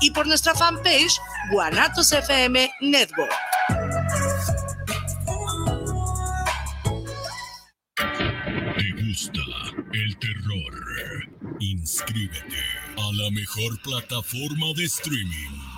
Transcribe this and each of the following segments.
y por nuestra fanpage Guanatos FM Network. ¿Te gusta el terror? Inscríbete a la mejor plataforma de streaming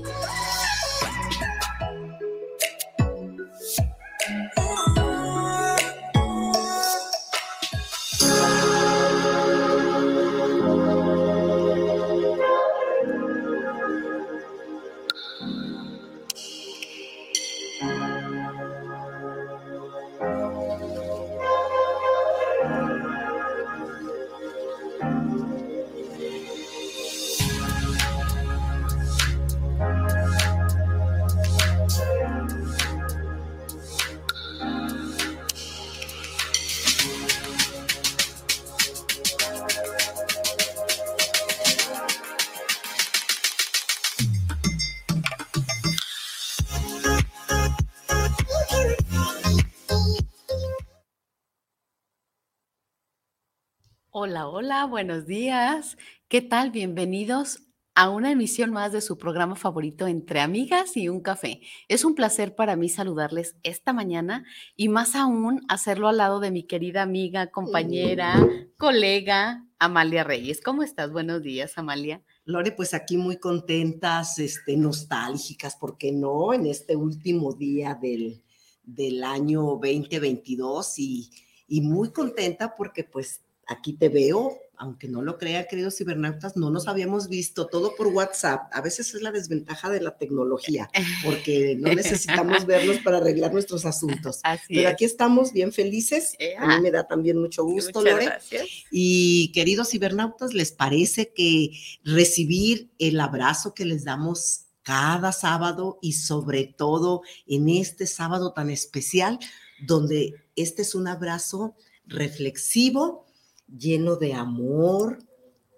Hola, hola, buenos días. ¿Qué tal? Bienvenidos a una emisión más de su programa favorito Entre Amigas y un Café. Es un placer para mí saludarles esta mañana y más aún hacerlo al lado de mi querida amiga, compañera, colega, Amalia Reyes. ¿Cómo estás? Buenos días, Amalia. Lore, pues aquí muy contentas, este, nostálgicas, ¿por qué no? En este último día del, del año 2022 y, y muy contenta porque pues aquí te veo aunque no lo crean, queridos cibernautas, no nos habíamos visto, todo por WhatsApp. A veces es la desventaja de la tecnología, porque no necesitamos vernos para arreglar nuestros asuntos. Pero aquí estamos bien felices. A mí me da también mucho gusto, Lore. Y queridos cibernautas, ¿les parece que recibir el abrazo que les damos cada sábado y sobre todo en este sábado tan especial, donde este es un abrazo reflexivo, lleno de amor,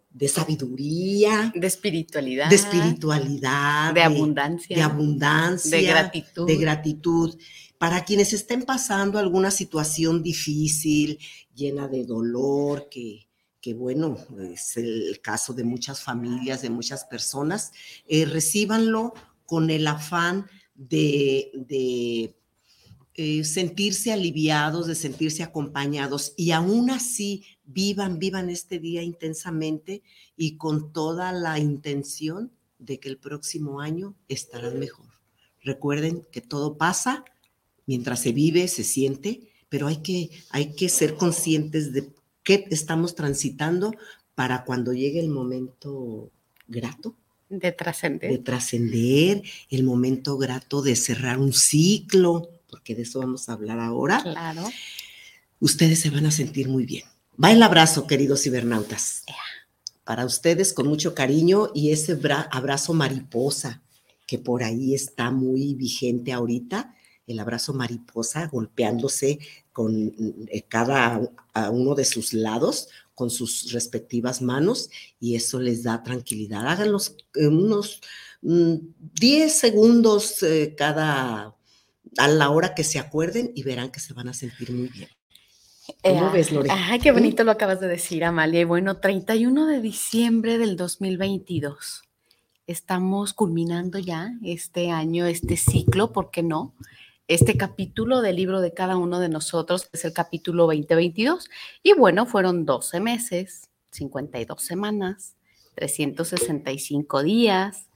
de sabiduría, de espiritualidad, de espiritualidad, de, abundancia, de abundancia, de gratitud, de gratitud. Para quienes estén pasando alguna situación difícil, llena de dolor, que, que bueno, es el caso de muchas familias, de muchas personas, eh, recíbanlo con el afán de, de eh, sentirse aliviados, de sentirse acompañados y aún así vivan, vivan este día intensamente y con toda la intención de que el próximo año estarán mejor. Recuerden que todo pasa mientras se vive, se siente, pero hay que, hay que ser conscientes de qué estamos transitando para cuando llegue el momento grato. De trascender. De trascender, el momento grato de cerrar un ciclo, porque de eso vamos a hablar ahora. Claro. Ustedes se van a sentir muy bien. Va el abrazo, queridos cibernautas. Para ustedes con mucho cariño y ese abrazo mariposa que por ahí está muy vigente ahorita, el abrazo mariposa golpeándose con eh, cada uno de sus lados con sus respectivas manos y eso les da tranquilidad. Háganlos unos 10 mm, segundos eh, cada a la hora que se acuerden y verán que se van a sentir muy bien. ¿Cómo ves, Lorena? Ay, qué bonito lo acabas de decir, Amalia. Y bueno, 31 de diciembre del 2022. Estamos culminando ya este año, este ciclo, ¿por qué no? este capítulo del libro de cada uno de nosotros, que es el capítulo 2022. Y bueno, fueron 12 meses, 52 semanas, 365 días,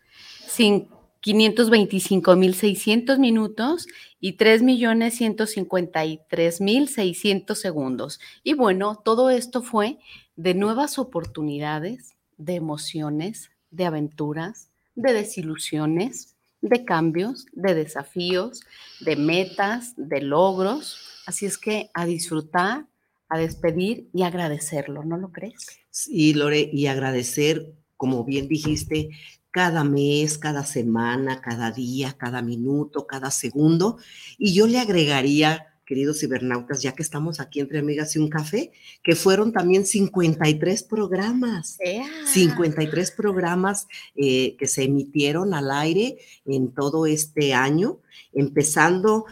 525.600 minutos y 3.153.600 segundos. Y bueno, todo esto fue de nuevas oportunidades, de emociones, de aventuras, de desilusiones, de cambios, de desafíos, de metas, de logros. Así es que a disfrutar, a despedir y agradecerlo, ¿no lo crees? Sí, Lore, y agradecer, como bien dijiste, cada mes, cada semana, cada día, cada minuto, cada segundo. Y yo le agregaría queridos cibernautas, ya que estamos aquí entre amigas y un café, que fueron también 53 programas, 53 programas eh, que se emitieron al aire en todo este año, empezando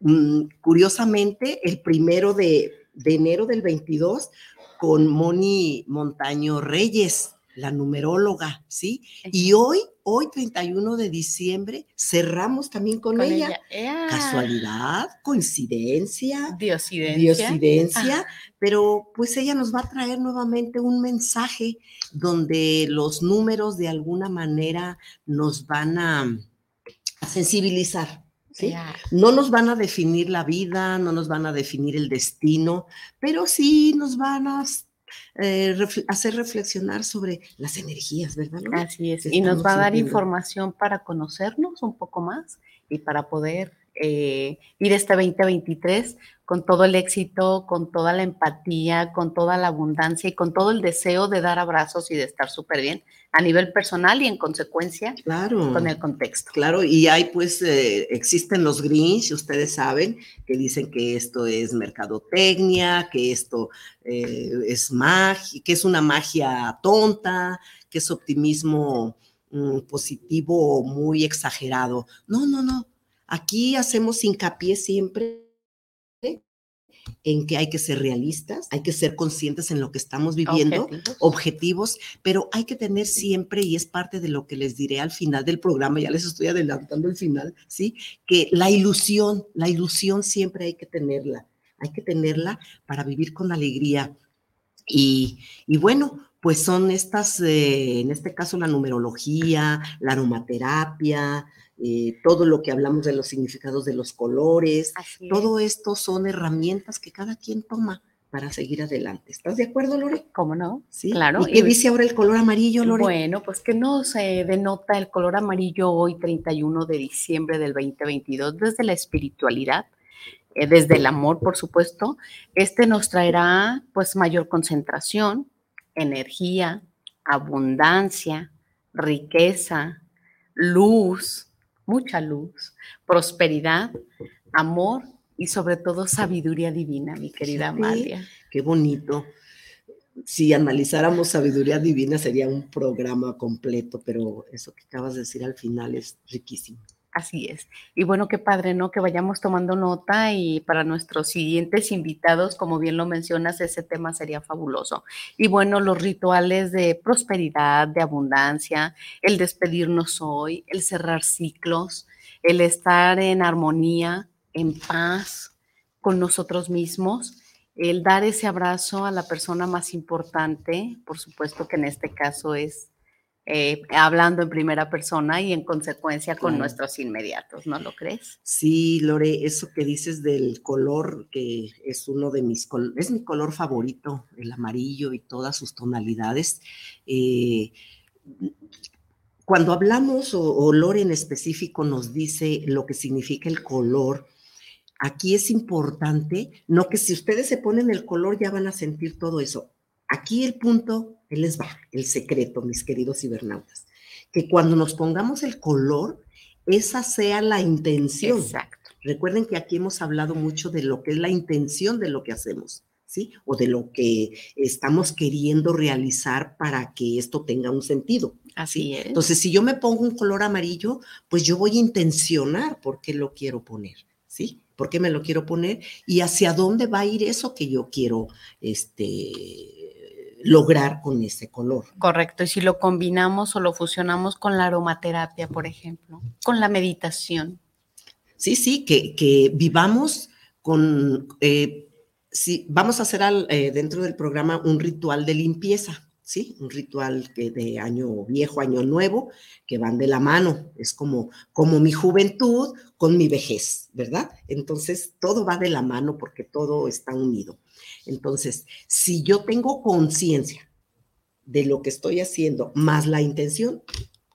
mm, curiosamente el primero de, de enero del 22 con Moni Montaño Reyes la numeróloga, ¿sí? Y hoy, hoy 31 de diciembre, cerramos también con, ella. Casualidad, coincidencia, diosidencia, diosidencia pero pues ella nos va a traer nuevamente un mensaje donde los números de alguna manera nos van a, sensibilizar. ¿Sí? No nos van a definir la vida, no nos van a definir el destino, pero sí nos van a eh, hacer reflexionar sobre las energías, ¿verdad? Así es, y nos va a dar información para conocernos un poco más y para poder eh, ir este 2023 con todo el éxito, con toda la empatía, con toda la abundancia y con todo el deseo de dar abrazos y de estar súper bien a nivel personal y en consecuencia claro, con el contexto. Claro, y hay pues, eh, existen los Grinch, ustedes saben, que dicen que esto es mercadotecnia, que esto eh, es magia, que es una magia tonta, que es optimismo mm, positivo muy exagerado. No, no, no. Aquí hacemos hincapié siempre en que hay que ser realistas, hay que ser conscientes en lo que estamos viviendo, objetivos. pero hay que tener siempre, y es parte de lo que les diré al final del programa, ya les estoy adelantando el final, ¿sí? Que la ilusión, la ilusión siempre hay que tenerla, hay que tenerla para vivir con alegría. Y, y bueno, pues son estas, eh, en este caso la numerología, la aromaterapia, eh, todo lo que hablamos de los significados de los colores, todo esto son herramientas que cada quien toma para seguir adelante. ¿Estás de acuerdo, Lore? ¿Cómo no? Sí. Claro. ¿Y qué dice ahora el color amarillo, Lore? Bueno, pues que nos denota el color amarillo hoy, 31 de diciembre del 2022, desde la espiritualidad, eh, desde el amor, por supuesto. Este nos traerá pues mayor concentración, energía, abundancia, riqueza, luz, mucha luz, prosperidad, amor y sobre todo sabiduría divina, mi querida Amalia. Qué bonito. Si analizáramos sabiduría divina sería un programa completo, pero eso que acabas de decir al final es riquísimo. Así es. Y bueno, qué padre, ¿no? Que vayamos tomando nota y para nuestros siguientes invitados, como bien lo mencionas, ese tema sería fabuloso. Y bueno, los rituales de prosperidad, de abundancia, el despedirnos hoy, el cerrar ciclos, el estar en armonía, en paz con nosotros mismos, el dar ese abrazo a la persona más importante, por supuesto que en este caso es eh, hablando en primera persona y en consecuencia con Claro. nuestros inmediatos, ¿no lo crees? Sí, Lore, eso que dices del color, que es uno de mis, es mi color favorito, el amarillo y todas sus tonalidades. eh, cuando hablamos, o, o Lore en específico nos dice lo que significa el color, aquí es importante, no que si ustedes se ponen el color ya van a sentir todo eso. Aquí el punto, él les va, el secreto, mis queridos cibernautas, que cuando nos pongamos el color, esa sea la intención. Exacto. Recuerden que aquí hemos hablado mucho de lo que es la intención de lo que hacemos, ¿sí? O de lo que estamos queriendo realizar para que esto tenga un sentido. Así es. Entonces, si yo me pongo un color amarillo, pues yo voy a intencionar por qué lo quiero poner, ¿sí? ¿Por qué me lo quiero poner? Y hacia dónde va a ir eso que yo quiero este, lograr con ese color. Correcto. Y si lo combinamos o lo fusionamos con la aromaterapia, por ejemplo, con la meditación. Sí, sí, que, que vivamos con, eh, sí, vamos a hacer al- eh, dentro del programa un ritual de limpieza, ¿sí? Un ritual que de año viejo, año nuevo, que van de la mano. Es como, como mi juventud con mi vejez, ¿verdad? Entonces, todo va de la mano porque todo está unido. Entonces, si yo tengo conciencia de lo que estoy haciendo, más la intención,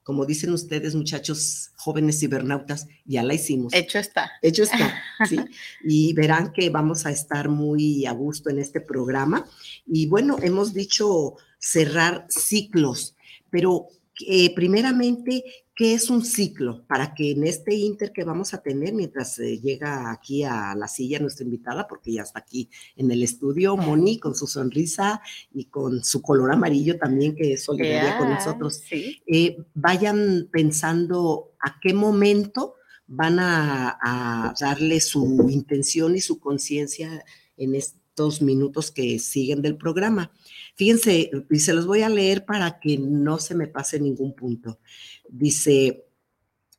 como dicen ustedes, muchachos jóvenes cibernautas, ya la hicimos. Hecho está. Hecho está, ¿sí? Y verán que vamos a estar muy a gusto en este programa. Y bueno, hemos dicho cerrar ciclos, pero eh, primeramente, ¿qué es un ciclo? Para que en este inter que vamos a tener mientras eh, llega aquí a la silla nuestra invitada, porque ya está aquí en el estudio, Moni, con su sonrisa y con su color amarillo también, que es solidaria con nosotros Sí. eh, vayan pensando a qué momento van a, a darle su intención y su conciencia en estos minutos que siguen del programa. Fíjense, y se los voy a leer para que no se me pase ningún punto. Dice,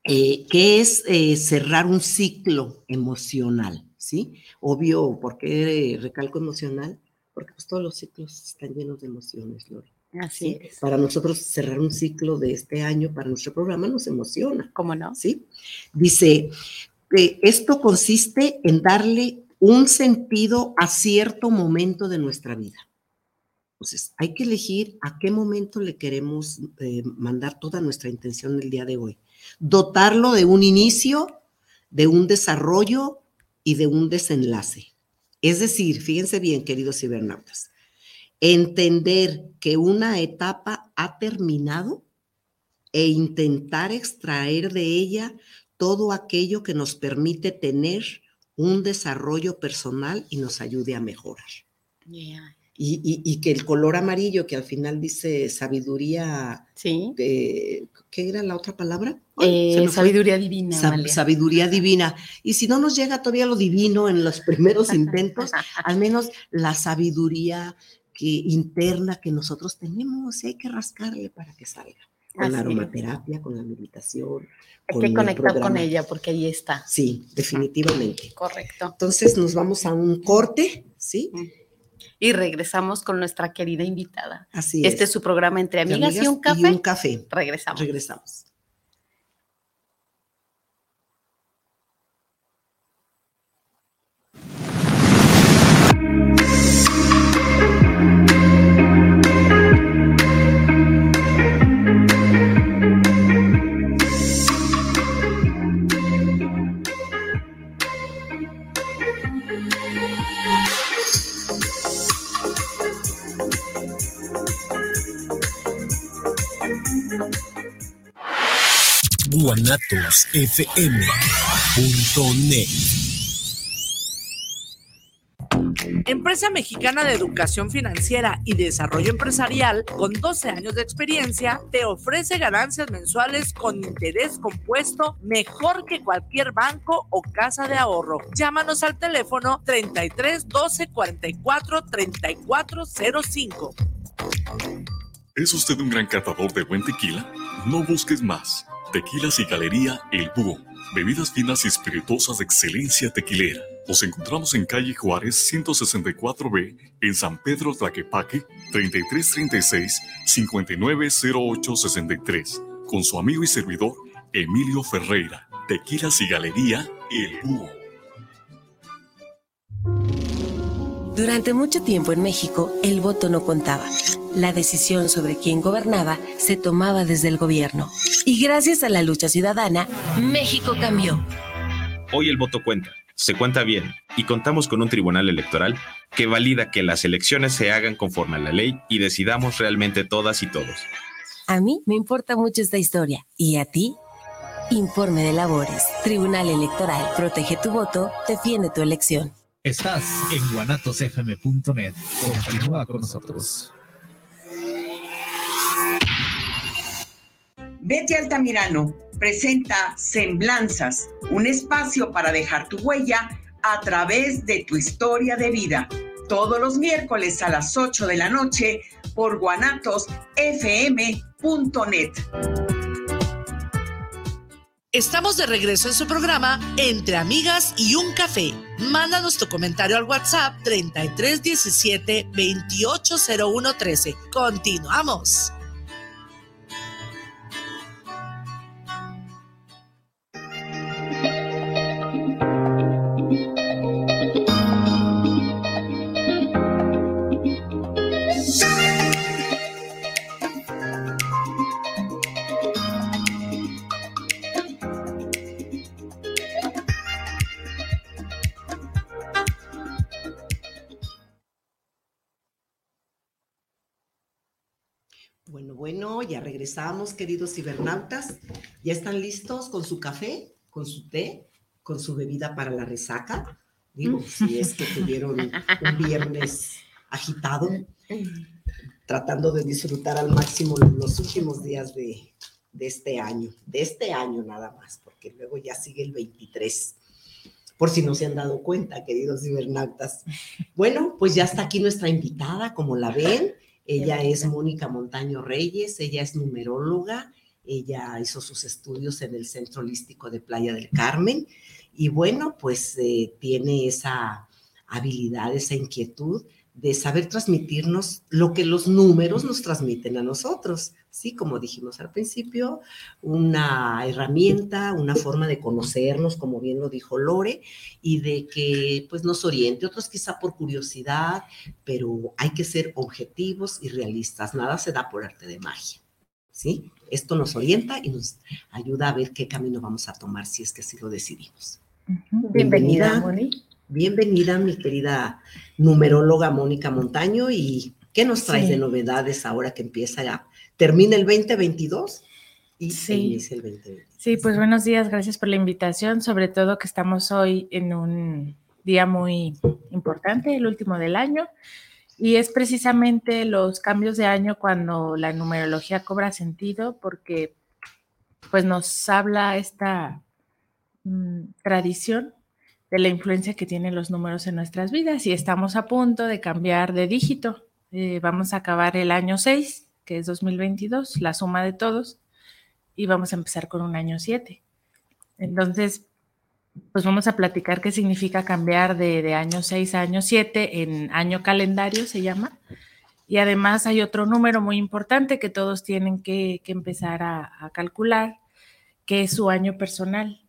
eh, ¿qué es eh, cerrar un ciclo emocional? ¿Sí? Obvio, ¿por qué recalco emocional? Porque pues, todos los ciclos están llenos de emociones, Lore. Así ¿sí? es. Para nosotros cerrar un ciclo de este año, para nuestro programa, nos emociona. ¿Cómo no? ¿sí? Dice, que esto consiste en darle un sentido a cierto momento de nuestra vida. Entonces, hay que elegir a qué momento le queremos eh, mandar toda nuestra intención el día de hoy. Dotarlo de un inicio, de un desarrollo y de un desenlace. Es decir, fíjense bien, queridos cibernautas, entender que una etapa ha terminado e intentar extraer de ella todo aquello que nos permite tener un desarrollo personal y nos ayude a mejorar. Yeah. Y, y- y que el color amarillo, que al final dice sabiduría, Sí. eh, ¿qué era la otra palabra? Ay, Eh, sabiduría divina. Sab- sabiduría divina. Y si no nos llega todavía lo divino en los primeros intentos, al menos la sabiduría que, interna que nosotros tenemos, y hay que rascarle para que salga. Con la aromaterapia, con la meditación. Hay con que conectar con ella porque ahí está. Sí, definitivamente. Correcto. Entonces nos vamos a un corte, ¿sí? Y regresamos con nuestra querida invitada. Así este es. es su programa Entre Entre Amigas, y un café. Y un café. Regresamos. Regresamos. guanatosfm.net. Empresa Mexicana de Educación Financiera y Desarrollo Empresarial, con 12 años de experiencia, te ofrece ganancias mensuales con interés compuesto mejor que cualquier banco o casa de ahorro. Llámanos al teléfono 33 12 44 34 05. ¿Es usted un gran catador de buen tequila? No busques más. Tequilas y Galería El Búho. Bebidas finas y espirituosas de excelencia tequilera. Nos encontramos en calle Juárez 164B, en San Pedro Tlaquepaque, 3336-590863, con su amigo y servidor Emilio Ferreira. Tequilas y Galería El Búho. Durante mucho tiempo en México, el voto no contaba. La decisión sobre quién gobernaba se tomaba desde el gobierno. Y gracias a la lucha ciudadana, México cambió. Hoy el voto cuenta, se cuenta bien, y contamos con un tribunal electoral que valida que las elecciones se hagan conforme a la ley y decidamos realmente todas y todos. A mí me importa mucho esta historia. ¿Y a ti? Informe de labores. Tribunal Electoral. Protege tu voto. Defiende tu elección. Estás en guanatosfm.net. Continúa con nosotros. Betty Altamirano presenta Semblanzas, un espacio para dejar tu huella a través de tu historia de vida. Todos los miércoles a las 8 de la noche por guanatosfm.net. Estamos de regreso en su programa Entre Amigas y un Café. Mándanos tu comentario al WhatsApp 3317 280113. Continuamos. Regresamos, queridos cibernautas. ¿Ya están listos con su café, con su té, con su bebida para la resaca? Digo, si es que tuvieron un viernes agitado, tratando de disfrutar al máximo los últimos días de, de este año, de este año nada más, porque luego ya sigue el 23 por si no se han dado cuenta, queridos cibernautas. Bueno, pues ya está aquí nuestra invitada, como la ven. Ella es Mónica Montaño Reyes, ella es numeróloga, ella hizo sus estudios en el Centro Holístico de Playa del Carmen y bueno, pues eh, tiene esa habilidad, esa inquietud de saber transmitirnos lo que los números nos transmiten a nosotros. Sí, como dijimos al principio, una herramienta, una forma de conocernos, como bien lo dijo Lore, y de que pues nos oriente, otros quizá por curiosidad, pero hay que ser objetivos y realistas, nada se da por arte de magia. ¿Sí? Esto nos orienta y nos ayuda a ver qué camino vamos a tomar si es que así lo decidimos. Bienvenida, Moni. Bienvenida, mi querida numeróloga Mónica Montaño. ¿Y qué nos traes sí. de novedades ahora que empieza ya? Termina el 2022 y sí. inicia el 2023. Sí, pues buenos días, gracias por la invitación, sobre todo que estamos hoy en un día muy importante, el último del año, y es precisamente los cambios de año cuando la numerología cobra sentido, porque pues nos habla esta mmm, tradición de la influencia que tienen los números en nuestras vidas y estamos a punto de cambiar de dígito. Eh, vamos a acabar el año 6, que es 2022, la suma de todos, y vamos a empezar con un año 7. Entonces, pues vamos a platicar qué significa cambiar de, de año 6 a año 7 en año calendario, se llama. Y además hay otro número muy importante que todos tienen que, que empezar a, a calcular, que es su año personal,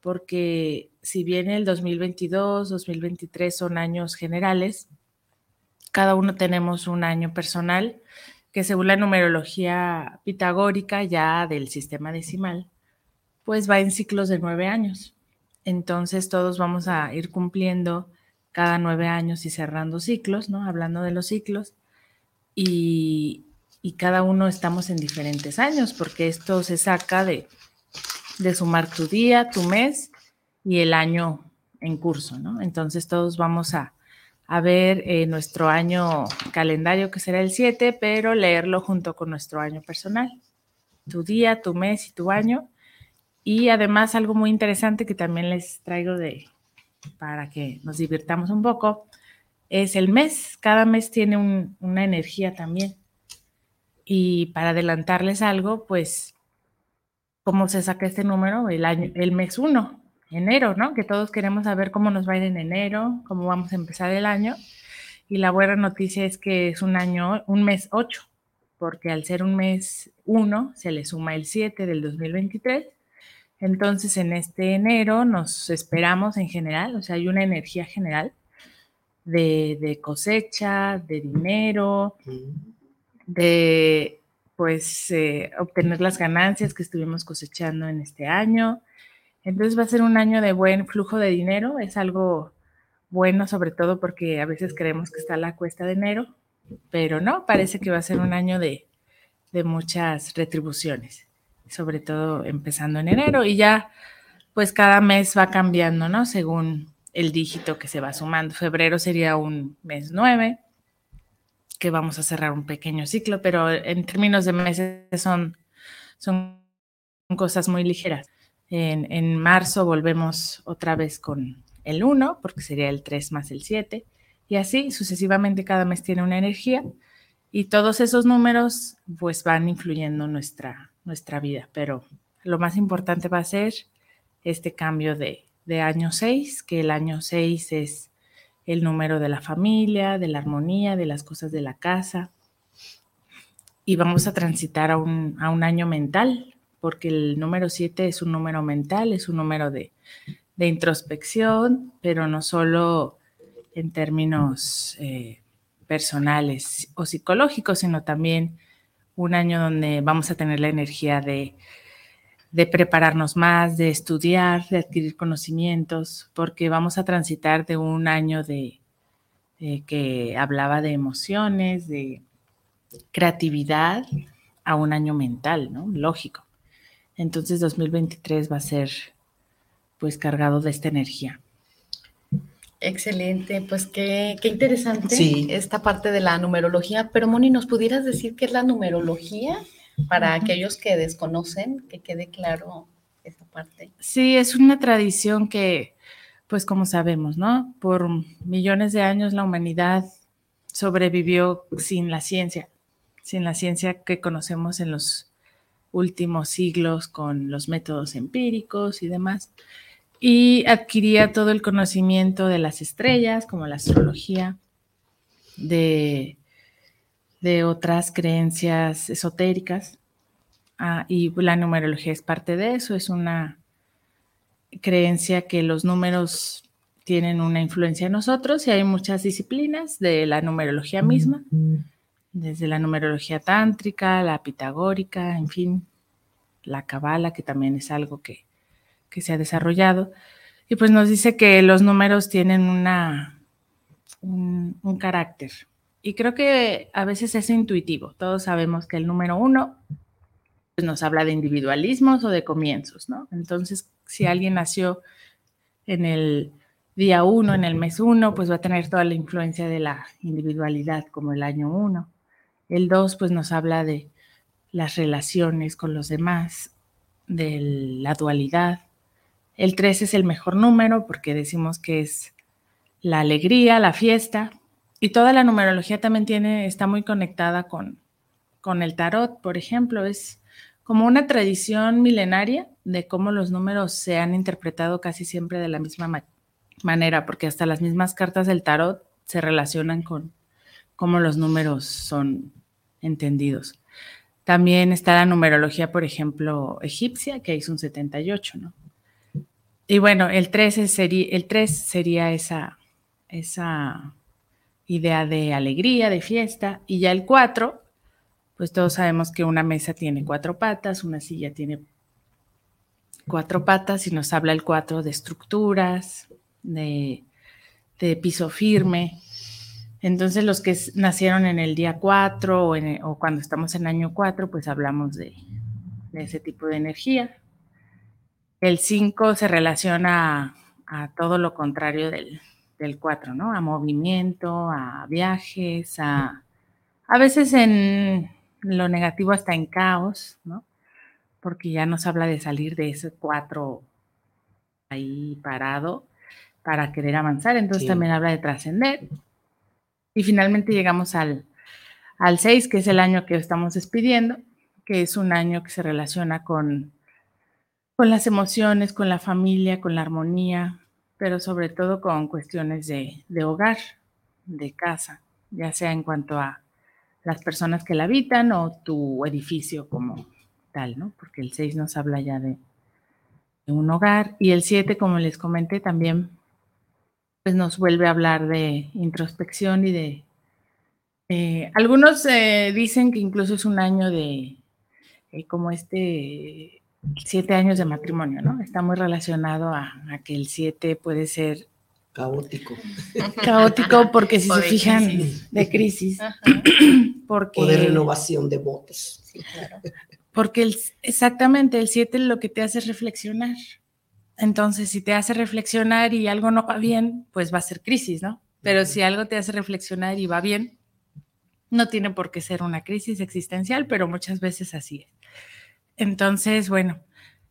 porque si bien el 2022, 2023 son años generales, cada uno tenemos un año personal que según la numerología pitagórica ya del sistema decimal, pues va en ciclos de nueve años. Entonces todos vamos a ir cumpliendo cada nueve años y cerrando ciclos, ¿no? Hablando de los ciclos. Y, y cada uno estamos en diferentes años, porque esto se saca de de sumar tu día, tu mes y el año en curso, ¿no? Entonces todos vamos a, ver eh, nuestro año calendario, que será el 7, pero leerlo junto con nuestro año personal. Tu día, tu mes y tu año. Y además algo muy interesante que también les traigo de para que nos divirtamos un poco es el mes. Cada mes tiene una energía también. Y para adelantarles algo, pues, ¿cómo se saca este número? El, año, el mes 1, enero, ¿no? Que todos queremos saber cómo nos va a ir en enero, cómo vamos a empezar el año. Y la buena noticia es que es un año, un mes 8, porque al ser un mes 1 se le suma el 7 del 2023. Entonces en este enero nos esperamos en general, o sea, hay una energía general de, cosecha, de dinero, de pues eh, obtener las ganancias que estuvimos cosechando en este año. Entonces va a ser un año de buen flujo de dinero, es algo bueno sobre todo porque a veces creemos que está la cuesta de enero, pero no, parece que va a ser un año de, de muchas retribuciones, sobre todo empezando en enero y ya pues cada mes va cambiando, ¿no? Según el dígito que se va sumando. Febrero sería un mes 9, que vamos a cerrar un pequeño ciclo, pero en términos de meses son, son cosas muy ligeras. En, marzo volvemos otra vez con el 1, porque sería el 3 más el 7, y así sucesivamente cada mes tiene una energía y todos esos números pues van influyendo en nuestra, nuestra vida, pero lo más importante va a ser este cambio de, de año 6, que el año 6 es el número de la familia, de la armonía, de las cosas de la casa. Y vamos a transitar a un, año mental, porque el número 7 es un número mental, es un número de, introspección, pero no solo en términos eh, personales o psicológicos, sino también un año donde vamos a tener la energía de de prepararnos más, de estudiar, de adquirir conocimientos, porque vamos a transitar de un año de, que hablaba de emociones, de creatividad, a un año mental, ¿no? Lógico. Entonces 2023 va a ser pues cargado de esta energía. Excelente, pues qué, qué interesante esta parte de la numerología. Pero Moni, ¿nos pudieras decir qué es la numerología? para aquellos que desconocen, que quede claro esa parte. Sí, es una tradición que, pues como sabemos, ¿no? Por millones de años la humanidad sobrevivió sin la ciencia, sin la ciencia que conocemos en los últimos siglos con los métodos empíricos y demás. Y adquiría todo el conocimiento de las estrellas, como la astrología, de de otras creencias esotéricas. Ah, y la numerología es parte de eso, es una creencia que los números tienen una influencia en nosotros y hay muchas disciplinas de la numerología misma, desde la numerología tántrica, la pitagórica, en fin, la cabala, que también es algo que, se ha desarrollado. Y pues nos dice que los números tienen una, un carácter, y creo que a veces es intuitivo. Todos sabemos que el número uno pues, nos habla de individualismos o de comienzos, ¿no? Entonces, si alguien nació en el día uno, en el mes uno, pues va a tener toda la influencia de la individualidad, como el año uno. El dos, pues nos habla de las relaciones con los demás, de la dualidad. El tres es el mejor número porque decimos que es la alegría, la fiesta, y toda la numerología también tiene, está muy conectada con, con el tarot, por ejemplo, es como una tradición milenaria de cómo los números se han interpretado casi siempre de la misma manera, porque hasta las mismas cartas del tarot se relacionan con cómo los números son entendidos. También está la numerología, por ejemplo, egipcia, que es un 78, ¿no? Y bueno, el 3 sería, el 3 sería esa, esa idea de alegría, de fiesta, y ya el cuatro, pues todos sabemos que una mesa tiene cuatro patas, una silla tiene cuatro patas y nos habla el cuatro de estructuras, de, piso firme. Entonces los que nacieron en el día cuatro o, cuando estamos en año cuatro, pues hablamos de, de ese tipo de energía. El 5 se relaciona a, todo lo contrario del, 4, ¿no? A movimiento, a viajes, a, a veces en lo negativo hasta en caos, ¿no? Porque ya nos habla de salir de ese 4 ahí parado para querer avanzar, entonces también habla de trascender. Y finalmente llegamos al, al 6, que es el año que estamos despidiendo, que es un año que se relaciona con con las emociones, con la familia, con la armonía, pero sobre todo con cuestiones de, hogar, de casa, ya sea en cuanto a las personas que la habitan o tu edificio como tal, ¿no? Porque el 6 nos habla ya de, un hogar y el 7, como les comenté, también pues nos vuelve a hablar de introspección y de... Eh, algunos eh, dicen que incluso es un año de eh, como este siete años de matrimonio, ¿no? Está muy relacionado a, que el siete puede ser caótico. Caótico porque si se fijan de crisis. Porque, o de renovación de votos. Sí, claro. Porque el, exactamente el siete lo que te hace reflexionar. Entonces, si te hace reflexionar y algo no va bien, pues va a ser crisis, ¿no? Pero si algo te hace reflexionar y va bien, no tiene por qué ser una crisis existencial, pero muchas veces así es. Entonces, bueno,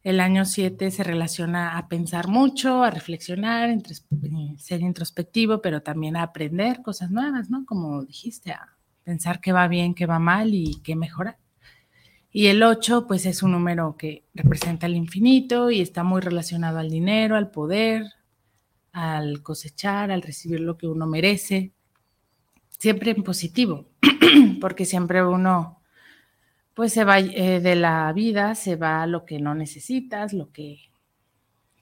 el año 7 se relaciona a pensar mucho, a reflexionar, eh, ser introspectivo, pero también a aprender cosas nuevas, ¿no? Como dijiste, a pensar qué va bien, qué va mal y qué mejorar. Y el 8, pues es un número que representa el infinito y está muy relacionado al dinero, al poder, al cosechar, al recibir lo que uno merece, siempre en positivo, porque siempre uno pues se va eh, de la vida, se va lo que no necesitas, lo que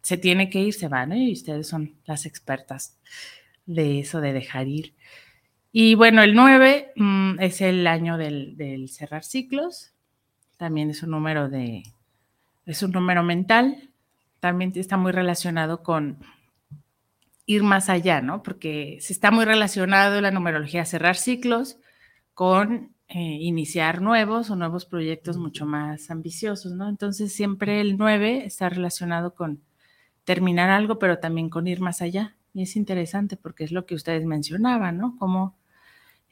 se tiene que ir, se va, ¿no? Y ustedes son las expertas de eso, de dejar ir. Y bueno, el 9 mm, es el año del, cerrar ciclos, también es un número de, es un número mental, también está muy relacionado con ir más allá, ¿no? Porque se está muy relacionado la numerología cerrar ciclos con eh, iniciar nuevos o nuevos proyectos mucho más ambiciosos, ¿no? Entonces siempre el 9 está relacionado con terminar algo, pero también con ir más allá. Y es interesante porque es lo que ustedes mencionaban, ¿no? Como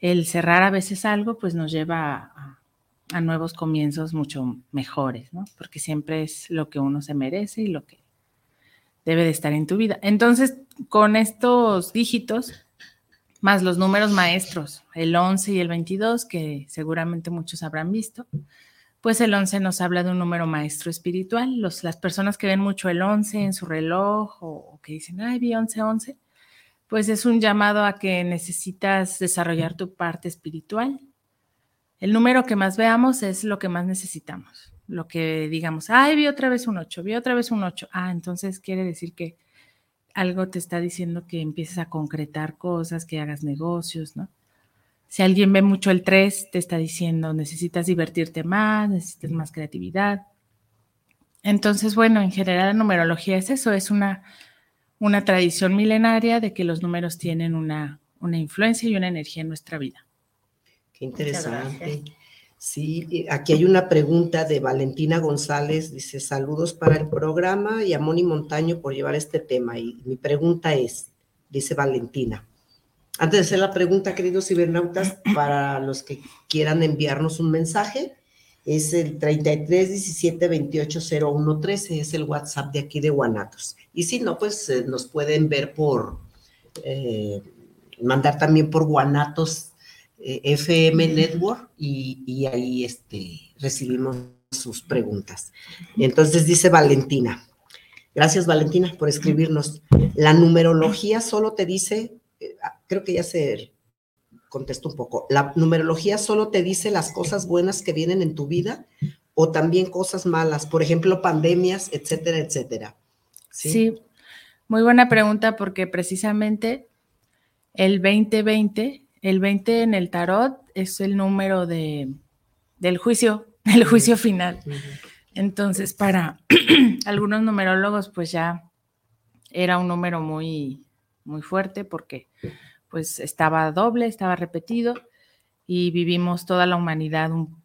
el cerrar a veces algo, pues nos lleva a, a nuevos comienzos mucho mejores, ¿no? Porque siempre es lo que uno se merece y lo que debe de estar en tu vida. Entonces, con estos dígitos, más los números maestros, el 11 y el 22, que seguramente muchos habrán visto, pues el 11 nos habla de un número maestro espiritual. Los, las personas que ven mucho el 11 en su reloj o, que dicen, ay, vi 11, 11, pues es un llamado a que necesitas desarrollar tu parte espiritual. El número que más veamos es lo que más necesitamos. Lo que digamos, ay, vi otra vez un 8, vi otra vez un 8. Ah, entonces quiere decir que algo te está diciendo que empieces a concretar cosas, que hagas negocios, ¿no? Si alguien ve mucho el 3, te está diciendo, necesitas divertirte más, necesitas más creatividad. Entonces, bueno, en general la numerología es eso, es una, una tradición milenaria de que los números tienen una, una influencia y una energía en nuestra vida. Qué interesante. Sí, aquí hay una pregunta de Valentina González, dice saludos para el programa y a Moni Montaño por llevar este tema. Y mi pregunta es, dice Valentina, antes de hacer la pregunta, queridos cibernautas, para los que quieran enviarnos un mensaje, es el 33 17 28 01 13, es el WhatsApp de aquí de Guanatos. Y si no, pues eh, nos pueden ver por, eh, mandar también por Guanatos eh, FM Network y, ahí este, recibimos sus preguntas. Entonces dice Valentina, gracias Valentina por escribirnos. La numerología solo te dice, eh, ah, creo que ya se contestó un poco, la numerología solo te dice las cosas buenas que vienen en tu vida o también cosas malas, por ejemplo, pandemias, etcétera, etcétera. sí muy buena pregunta porque precisamente el 2020 el 20 en el tarot es el número de, del juicio, el juicio final. Entonces, para algunos numerólogos, pues ya era un número muy, muy fuerte porque pues estaba doble, estaba repetido y vivimos toda la humanidad un,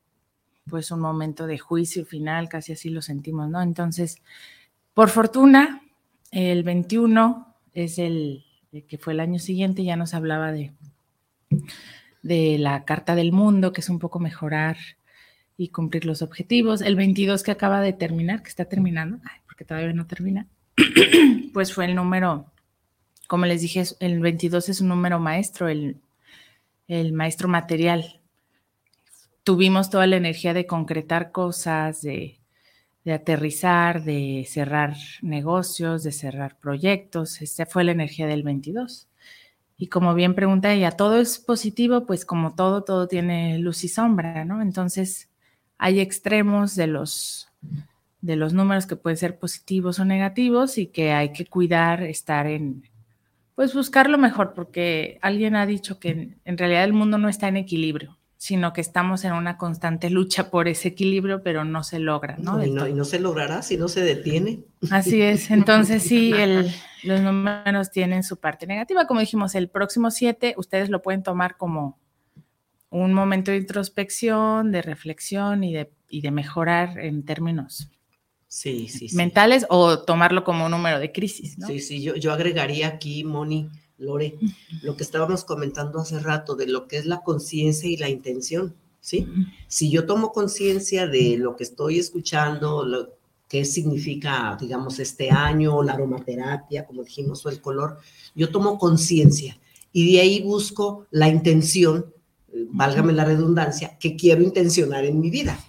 pues un momento de juicio final, casi así lo sentimos, ¿no? Entonces, Por fortuna, el 21 es el, que fue el año siguiente, ya nos hablaba de, de la Carta del Mundo, que es un poco mejorar y cumplir los objetivos. El 22 que acaba de terminar, que está terminando, porque todavía no termina, pues fue el número, como les dije, el 22 es un número maestro, el, el maestro material. Tuvimos toda la energía de concretar cosas, de de aterrizar, de cerrar negocios, de cerrar proyectos. Esa fue la energía del 22. Y como bien pregunta ella, ¿todo es positivo? Pues como todo, todo tiene luz y sombra, ¿no? Entonces hay extremos de los, de los números que pueden ser positivos o negativos y que hay que cuidar, estar en, pues buscar lo mejor, porque alguien ha dicho que en realidad el mundo no está en equilibrio sino que estamos en una constante lucha por ese equilibrio, pero no se logra, ¿no? y, no se logrará si no se detiene. Así es, entonces sí, los números tienen su parte negativa. Como dijimos, el próximo 7, ustedes lo pueden tomar como un momento de introspección, de reflexión y de, y de mejorar en términos sí, sí, mentales o tomarlo como un número de crisis, ¿no? Sí, sí, yo, yo agregaría aquí, Moni, Lore, lo que estábamos comentando hace rato de lo que es la conciencia y la intención, ¿sí? Si yo tomo conciencia de lo que estoy escuchando, lo que significa, digamos, este año, la aromaterapia, como dijimos, o el color, yo tomo conciencia y de ahí busco la intención, válgame la redundancia, que quiero intencionar en mi vida,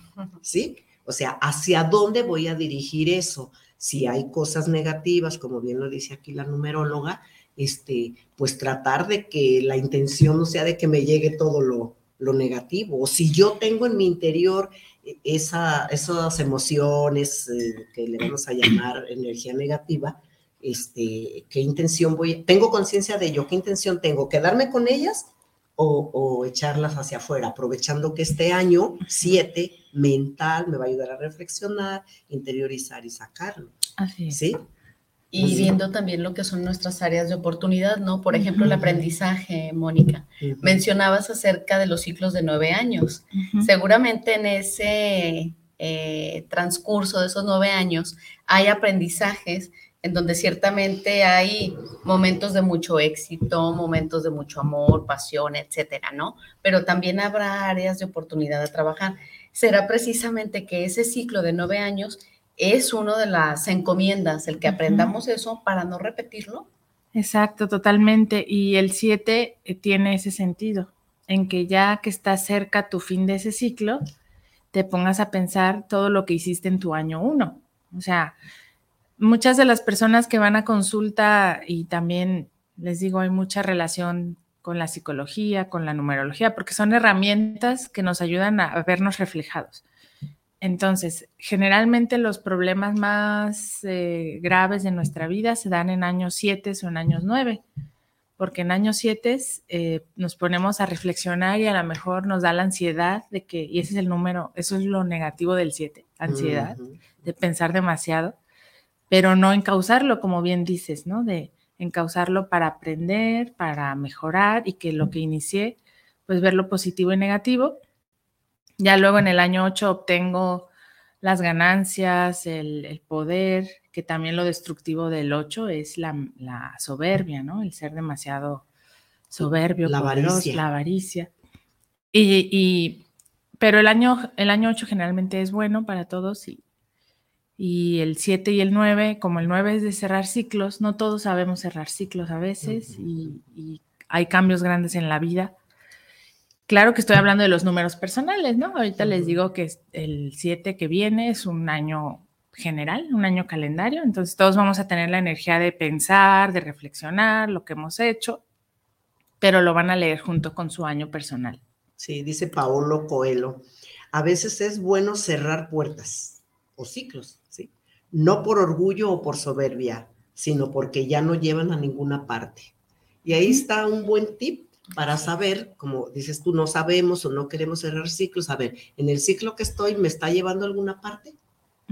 ¿sí? O sea, ¿hacia dónde voy a dirigir eso? Si hay cosas negativas, como bien lo dice aquí la numeróloga, este, pues tratar de que la intención no sea de que me llegue todo lo, lo negativo. O si yo tengo en mi interior e, esa, esas emociones eh, que le vamos a llamar energía negativa, este, ¿qué intención voy? Tengo conciencia de ello, ¿qué intención tengo? ¿Quedarme con ellas o, o, echarlas hacia afuera? Aprovechando que este año 7 mental me va a ayudar a reflexionar, interiorizar y sacarlo. Así ¿Sí? Y viendo también lo que son nuestras áreas de oportunidad, ¿no? Por ejemplo, el aprendizaje, Mónica. Mencionabas acerca de los ciclos de nueve años. Seguramente en ese eh, transcurso de esos nueve años hay aprendizajes en donde ciertamente hay momentos de mucho éxito, momentos de mucho amor, pasión, etcétera, ¿no? Pero también habrá áreas de oportunidad a trabajar. Será precisamente que ese ciclo de nueve años es una de las encomiendas, el que aprendamos eso para no repetirlo. Exacto, totalmente. Y el 7 eh, tiene ese sentido, en que ya que está cerca tu fin de ese ciclo, te pongas a pensar todo lo que hiciste en tu año 1. O sea, muchas de las personas que van a consulta y también les digo, hay mucha relación con la psicología, con la numerología, porque son herramientas que nos ayudan a vernos reflejados. Entonces, generalmente los problemas más eh, graves de nuestra vida se dan en años 7 o en años 9, porque en años 7 eh, nos ponemos a reflexionar y a lo mejor nos da la ansiedad de que, y ese es el número, eso es lo negativo del 7, ansiedad, de pensar demasiado, pero no encauzarlo, como bien dices, ¿no? De encauzarlo para aprender, para mejorar y que lo que inicié, pues ver lo positivo y negativo ya luego en el año 8 obtengo las ganancias, el, poder, que también lo destructivo del 8 es la, soberbia, ¿no? El ser demasiado soberbio, la avaricia. la avaricia. Y, pero el año, el año 8 generalmente es bueno para todos y, y el 7 y el 9, como el 9 es de cerrar ciclos, no todos sabemos cerrar ciclos a veces y, y hay cambios grandes en la vida Claro que estoy hablando de los números personales, ¿no? Ahorita les digo que el 7 que viene es un año general, un año calendario, entonces todos vamos a tener la energía de pensar, de reflexionar lo que hemos hecho, pero lo van a leer junto con su año personal. Sí, dice Paolo Coelho, a veces es bueno cerrar puertas o ciclos, ¿sí? No por orgullo o por soberbia, sino porque ya no llevan a ninguna parte. Y ahí está un buen tip para saber, como dices tú, no sabemos o no queremos cerrar ciclos, a ver, en el ciclo que estoy, ¿me está llevando a alguna parte?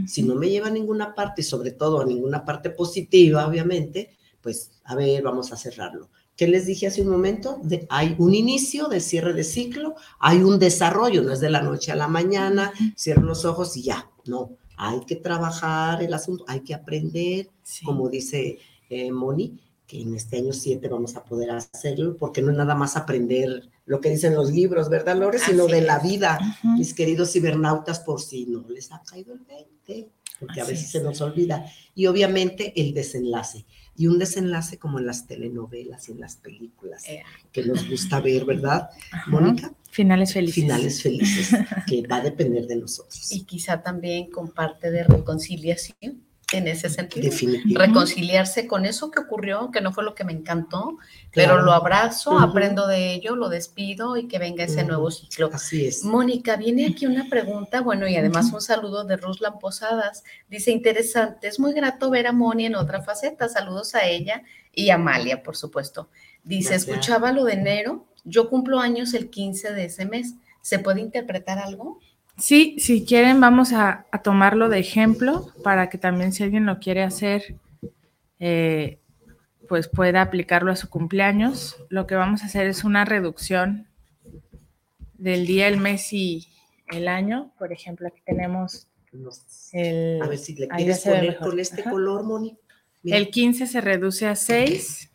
Si no me lleva a ninguna parte, y sobre todo a ninguna parte positiva, obviamente, pues a ver, vamos a cerrarlo. ¿Qué les dije hace un momento? hay un inicio de cierre de ciclo, hay un desarrollo, no es de la noche a la mañana, cierro los ojos y ya, no. hay que trabajar el asunto, hay que aprender, como dice eh, Moni, que en este año 7 vamos a poder hacerlo, porque no es nada más aprender lo que dicen los libros, ¿verdad, Lore? Sino de la vida, mis queridos cibernautas, por si no les ha caído el 20, porque a veces se nos olvida. Y obviamente el desenlace. Y un desenlace como en las telenovelas y en las películas, eh. que nos gusta ver, ¿verdad, Mónica? Finales felices. Finales felices, que va a depender de nosotros. Y quizá también con parte de reconciliación en ese sentido. Reconciliarse con eso que ocurrió, que no fue lo que me encantó, pero lo abrazo, aprendo de ello, lo despido y que venga ese nuevo ciclo. Así es. Mónica, viene aquí una pregunta, bueno, y además un saludo de Ruslan Posadas. Dice, interesante, es muy grato ver a Moni en otra faceta. Saludos a ella y a Amalia, por supuesto. Dice, escuchaba lo de enero, yo cumplo años el 15 de ese mes. ¿Se puede interpretar algo? Sí, si quieren vamos a, tomarlo de ejemplo para que también si alguien lo quiere hacer, eh, pues pueda aplicarlo a su cumpleaños. Lo que vamos a hacer es una reducción del día, el mes y el año. Por ejemplo, aquí tenemos el... A ver si le quieres poner con este color, Moni. El 15 se reduce a 6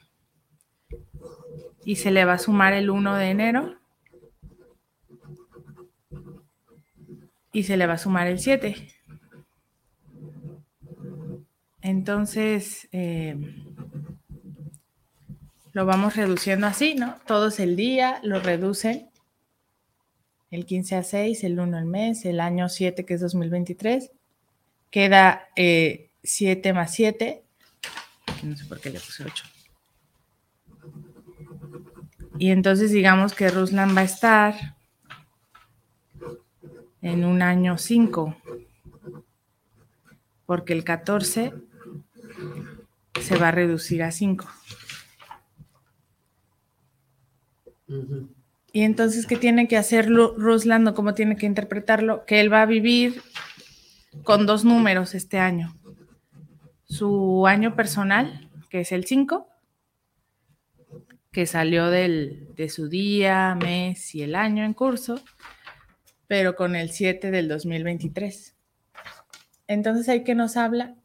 y se le va a sumar el 1 de enero. Y se le va a sumar el 7. Entonces, eh, lo vamos reduciendo así, ¿no? Todos el día lo reducen. El 15 a 6, el 1 al mes, el año 7 que es 2023. Queda 7 eh, más 7. No sé por qué le puse 8. Y entonces digamos que Ruslan va a estar en un año 5, porque el 14 se va a reducir a 5. Y entonces, ¿qué tiene que hacer Rusland o cómo tiene que interpretarlo? Que él va a vivir con dos números este año. Su año personal, que es el 5, que salió del, de su día, mes y el año en curso, pero con el 7 del 2023. Entonces, ¿hay que nos habla?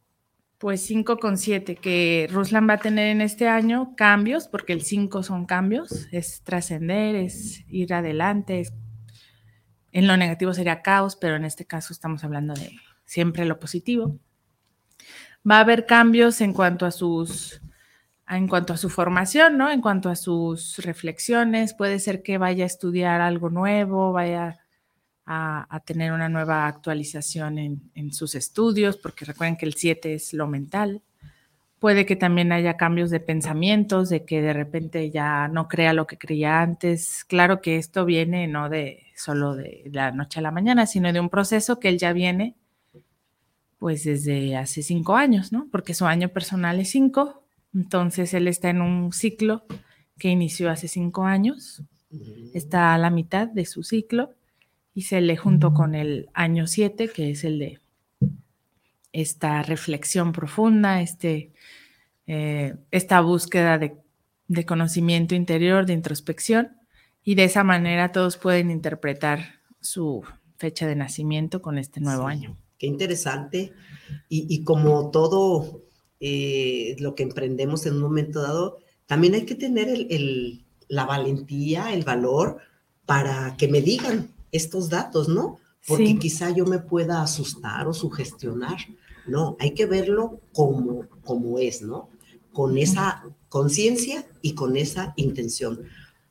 Pues 5 con 7, que Ruslan va a tener en este año cambios, porque el 5 son cambios, es trascender, es ir adelante, en lo negativo sería caos, pero en este caso estamos hablando de siempre lo positivo. Va a haber cambios en cuanto a sus en cuanto a su formación, ¿no? En cuanto a sus reflexiones, puede ser que vaya a estudiar algo nuevo, vaya a, tener una nueva actualización en, sus estudios, porque recuerden que el 7 es lo mental. Puede que también haya cambios de pensamientos, de que de repente ya no crea lo que creía antes. Claro que esto viene no de solo de la noche a la mañana, sino de un proceso que él ya viene pues desde hace cinco años, ¿no? Porque su año personal es cinco, entonces él está en un ciclo que inició hace cinco años, está a la mitad de su ciclo y se lee junto con el año 7, que es el de esta reflexión profunda, este, eh, esta búsqueda de, conocimiento interior, de introspección, y de esa manera todos pueden interpretar su fecha de nacimiento con este nuevo año. Qué interesante. Y, como todo eh, lo que emprendemos en un momento dado, también hay que tener la valentía, el valor para que me digan, estos datos, ¿no? Porque quizá yo me pueda asustar o sugestionar. No, hay que verlo como, como es, ¿no? Con esa conciencia y con esa intención.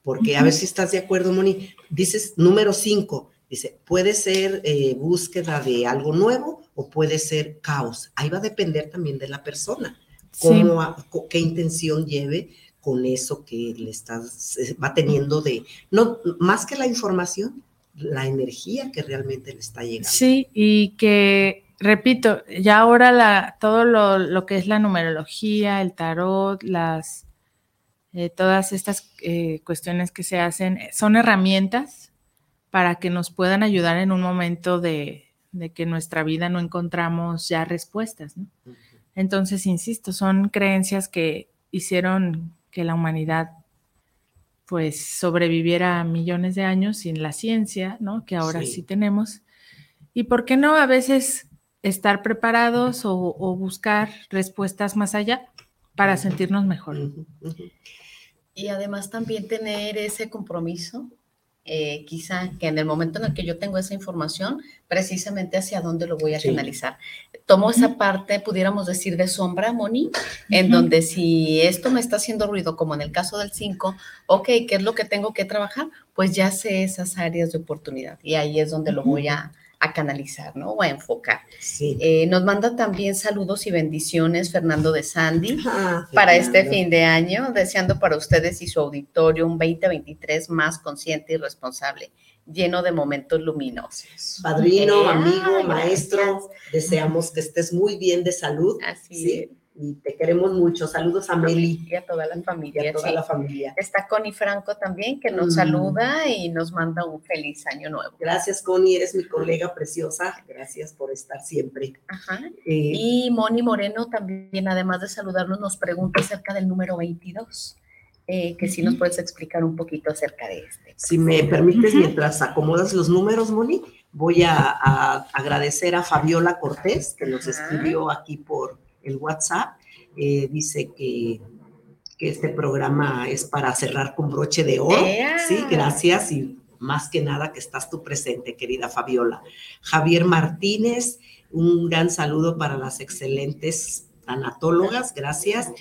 Porque a ver si estás de acuerdo, Moni. Dices número cinco, dice, puede ser eh, búsqueda de algo nuevo o puede ser caos. Ahí va a depender también de la persona, cómo, qué intención lleve con eso que le estás, eh, va teniendo de, no, más que la información, la energía que realmente le está llegando. Sí, y que, repito, ya ahora la, todo lo, que es la numerología, el tarot, las, eh, todas estas eh, cuestiones que se hacen, son herramientas para que nos puedan ayudar en un momento de, de que en nuestra vida no encontramos ya respuestas. ¿no? Entonces, insisto, son creencias que hicieron que la humanidad pues sobreviviera millones de años sin la ciencia, ¿no? Que ahora sí. tenemos. Y por qué no, a veces estar preparados o, o buscar respuestas más allá para sentirnos mejor. Y además también tener ese compromiso eh, quizá que en el momento en el que yo tengo esa información, precisamente hacia dónde lo voy a canalizar. Tomo esa parte, pudiéramos decir, de sombra, Moni, en donde si esto me está haciendo ruido, como en el caso del 5, ok, ¿qué es lo que tengo que trabajar? Pues ya sé esas áreas de oportunidad y ahí es donde lo voy a, a canalizar, ¿no? O a enfocar. Eh, nos manda también saludos y bendiciones Fernando de Sandy ah, para este fin de año, deseando para ustedes y su auditorio un 2023 más consciente y responsable, lleno de momentos luminosos. Padrino, amigo, maestro, deseamos que estés muy bien de salud. Así es y te queremos mucho. Saludos a Meli. Y a toda la familia. a toda la familia. Está Connie Franco también, que nos mm. saluda y nos manda un feliz año nuevo. Gracias, Connie, eres mi colega preciosa. Gracias por estar siempre. Ajá. Eh, y Moni Moreno también, además de saludarnos, nos pregunta acerca del número 22. Eh, que si nos puedes explicar un poquito acerca de este. Si me permites, mientras acomodas los números, Moni, voy a, agradecer a Fabiola Cortés, que nos escribió aquí por, el WhatsApp, eh, dice que, que, este programa es para cerrar con broche de oro. Sí, gracias y más que nada que estás tú presente, querida Fabiola. Javier Martínez, un gran saludo para las excelentes anatólogas, gracias.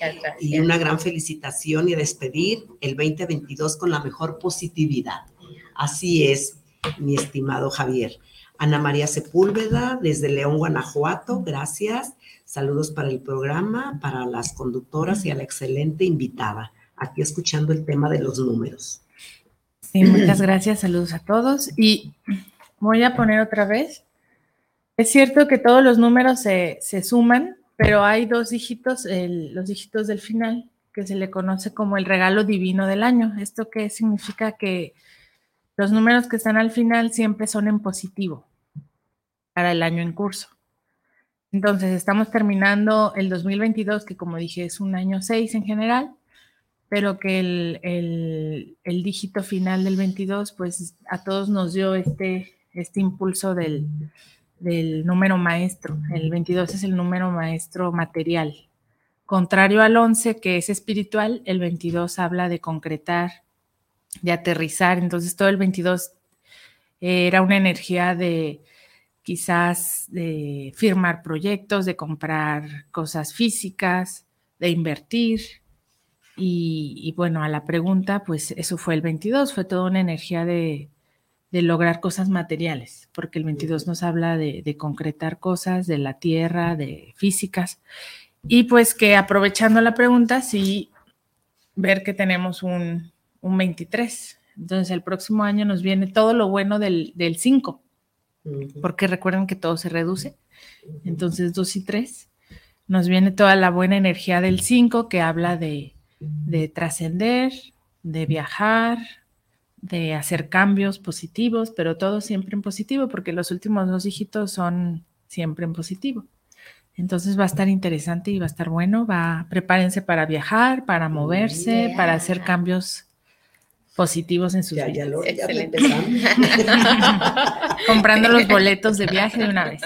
Y una gran felicitación y despedir el 2022 con la mejor positividad. Así es, mi estimado Javier. Ana María Sepúlveda, desde León, Guanajuato, gracias. Saludos para el programa, para las conductoras y a la excelente invitada, aquí escuchando el tema de los números. Sí, muchas gracias, saludos a todos. Y voy a poner otra vez. Es cierto que todos los números se, suman, pero hay dos dígitos, los dígitos del final, que se le conoce como el regalo divino del año. ¿Esto qué significa? Que los números que están al final siempre son en positivo para el año en curso. Entonces, estamos terminando el 2022, que como dije es un año 6 en general, pero que el, dígito final del 22, pues a todos nos dio este, este impulso del, del número maestro. El 22 es el número maestro material. Contrario al 11, que es espiritual, el 22 habla de concretar, de aterrizar. Entonces, todo el 22 era una energía de quizás de firmar proyectos, de comprar cosas físicas, de invertir. Y, bueno, a la pregunta, pues eso fue el 22, fue toda una energía de, lograr cosas materiales, porque el 22 nos habla de, concretar cosas de la tierra, de físicas. Y pues que aprovechando la pregunta, sí, ver que tenemos un, 23. Entonces el próximo año nos viene todo lo bueno del, del 5 porque recuerden que todo se reduce. Entonces, 2 y 3. Nos viene toda la buena energía del 5 que habla de, trascender, de viajar, de hacer cambios positivos, pero todo siempre en positivo, porque los últimos dos dígitos son siempre en positivo. Entonces va a estar interesante y va a estar bueno. Va, prepárense para viajar, para moverse, para hacer cambios positivos en sus ya, Ya lo, Excelente. Comprando los boletos de viaje de una vez.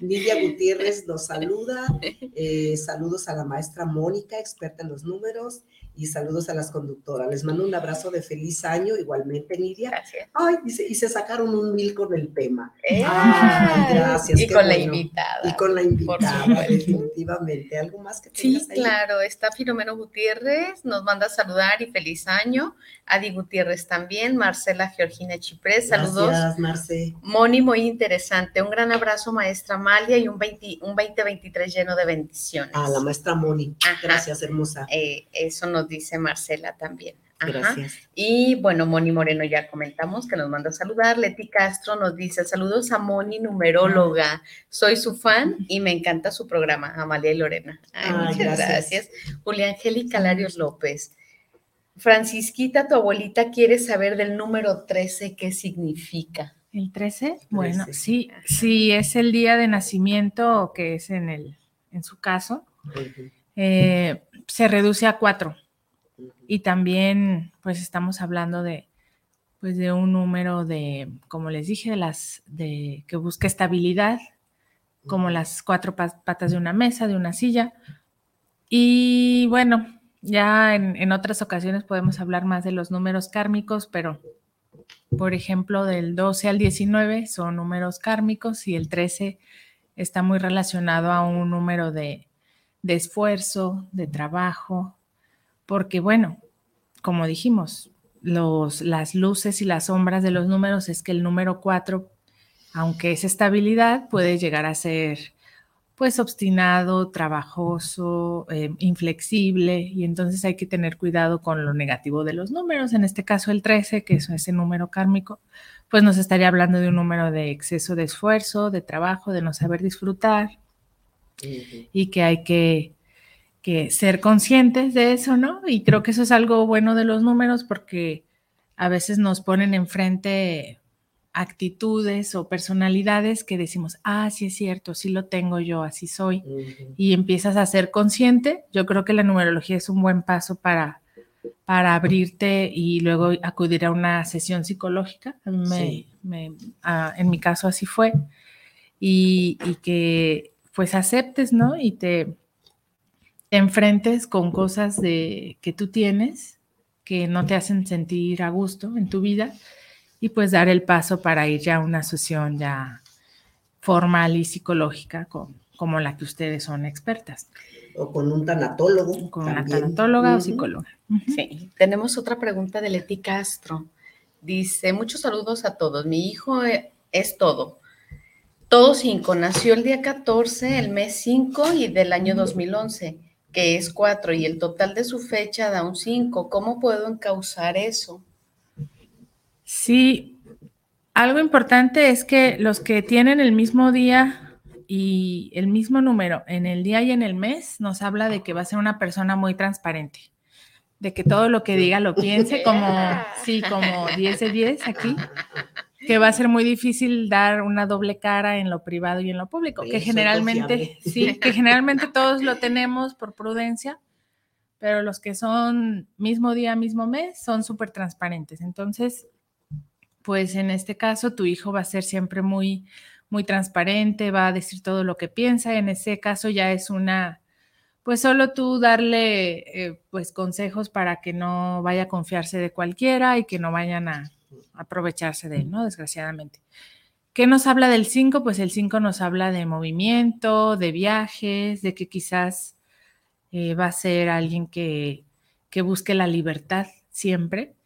Nidia Gutiérrez nos saluda. Eh, saludos a la maestra Mónica, experta en los números y saludos a las conductoras. Les mando un abrazo de feliz año, igualmente, Nidia. Gracias. Ay, y se, sacaron un mil con el tema. Eh, gracias. Y con la invitada. Y con la invitada, definitivamente. ¿Algo más que tengas Sí, claro. Está Filomeno Gutiérrez, nos manda a saludar y feliz año. Adi Gutiérrez también, Marcela Georgina Chiprés, saludos. Gracias, Marce. Moni, muy interesante. Un gran abrazo, maestra Amalia, y un, 20, un 2023 lleno de bendiciones. A la maestra Moni. Gracias, hermosa. Eh, eso nos dice Marcela también. Gracias. Y bueno, Moni Moreno ya comentamos que nos manda a saludar. Leti Castro nos dice saludos a Moni, numeróloga. Soy su fan y me encanta su programa, Amalia y Lorena. muchas gracias. Julián Angélica Larios López. Francisquita, tu abuelita quiere saber del número 13, ¿qué significa? ¿El 13? Bueno, sí, sí, es el día de nacimiento, que es en, el, en su caso, eh, se reduce a 4. Y también, pues estamos hablando de, pues de un número de, como les dije, de las, de que busca estabilidad, como las cuatro patas de una mesa, de una silla. Y bueno, ya en, en, otras ocasiones podemos hablar más de los números kármicos, pero por ejemplo, del 12 al 19 son números kármicos y el 13 está muy relacionado a un número de, de esfuerzo, de trabajo, porque bueno, como dijimos, los, las luces y las sombras de los números es que el número 4, aunque es estabilidad, puede llegar a ser pues obstinado, trabajoso, eh, inflexible, y entonces hay que tener cuidado con lo negativo de los números. En este caso, el 13, que es ese número kármico, pues nos estaría hablando de un número de exceso de esfuerzo, de trabajo, de no saber disfrutar, y que hay que, que ser conscientes de eso, ¿no? Y creo que eso es algo bueno de los números porque a veces nos ponen enfrente actitudes o personalidades que decimos, ah, sí es cierto, sí lo tengo yo, así soy, y empiezas a ser consciente, yo creo que la numerología es un buen paso para, para abrirte y luego acudir a una sesión psicológica. en mi caso así fue, y, que pues aceptes, ¿no? Y te, enfrentes con cosas de, que tú tienes que no te hacen sentir a gusto en tu vida y pues dar el paso para ir ya a una sesión ya formal y psicológica con, como la que ustedes son expertas. O con un tanatólogo. Con una tanatóloga o psicóloga. Sí, tenemos otra pregunta de Leti Castro. Dice, muchos saludos a todos. Mi hijo e, es todo. Todo cinco. Nació el día 14, el mes 5 y del año 2011, que es 4, y el total de su fecha da un 5. ¿Cómo puedo encauzar eso? Sí, algo importante es que los que tienen el mismo día y el mismo número en el día y en el mes nos habla de que va a ser una persona muy transparente, de que todo lo que diga lo piense como, sí, como 10 de 10 aquí, que va a ser muy difícil dar una doble cara en lo privado y en lo público, que generalmente, sí, que generalmente todos lo tenemos por prudencia, pero los que son mismo día, mismo mes, son súper transparentes. Entonces, pues en este caso tu hijo va a ser siempre muy, muy transparente, va a decir todo lo que piensa. En ese caso ya es una, pues solo tú darle eh, pues consejos para que no vaya a confiarse de cualquiera y que no vayan a aprovecharse de él, ¿no? Desgraciadamente. ¿Qué nos habla del 5? Pues el 5 nos habla de movimiento, de viajes, de que quizás eh, va a ser alguien que, que busque la libertad siempre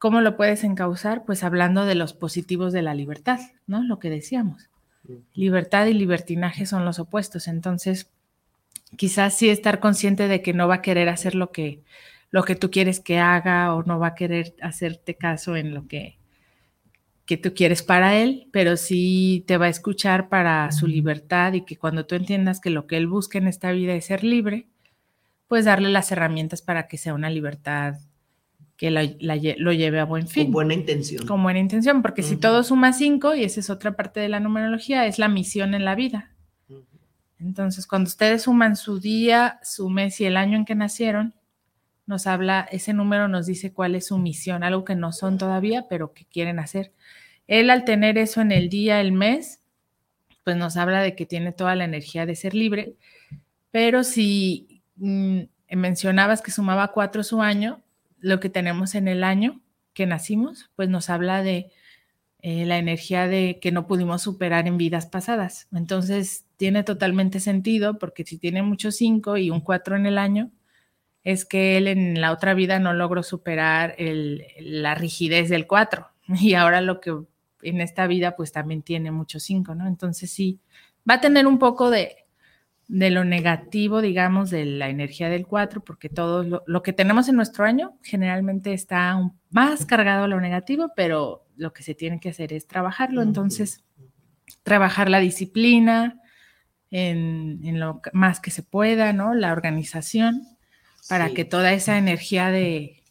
¿Cómo lo puedes encauzar? Pues hablando de los positivos de la libertad, ¿no? Lo que decíamos. Libertad y libertinaje son los opuestos. Entonces, quizás sí estar consciente de que no va a querer hacer lo que, lo que tú quieres que haga o no va a querer hacerte caso en lo que, que tú quieres para él, pero sí te va a escuchar para su libertad y que cuando tú entiendas que lo que él busca en esta vida es ser libre, pues darle las herramientas para que sea una libertad que lo lleve a buen fin. Con buena intención. Con buena intención, porque si todo suma cinco, y esa es otra parte de la numerología, es la misión en la vida. Entonces, cuando ustedes suman su día, su mes y el año en que nacieron, nos habla, ese número nos dice cuál es su misión, algo que no son todavía, pero que quieren hacer. Él al tener eso en el día, el mes, pues nos habla de que tiene toda la energía de ser libre, pero si mm, mencionabas que sumaba cuatro su año, lo que tenemos en el año que nacimos, pues nos habla de eh, la energía de que no pudimos superar en vidas pasadas. Entonces, tiene totalmente sentido porque si tiene mucho 5 y un 4 en el año, es que él en la otra vida no logró superar la rigidez del 4 y ahora lo que en esta vida pues también tiene mucho 5, ¿no? Entonces sí, va a tener un poco de, de lo negativo, digamos, de la energía del 4, porque todo lo, que tenemos en nuestro año generalmente está más cargado a lo negativo, pero lo que se tiene que hacer es trabajarlo. Entonces, trabajar la disciplina en, lo más que se pueda, ¿no? La organización, para que toda esa energía de,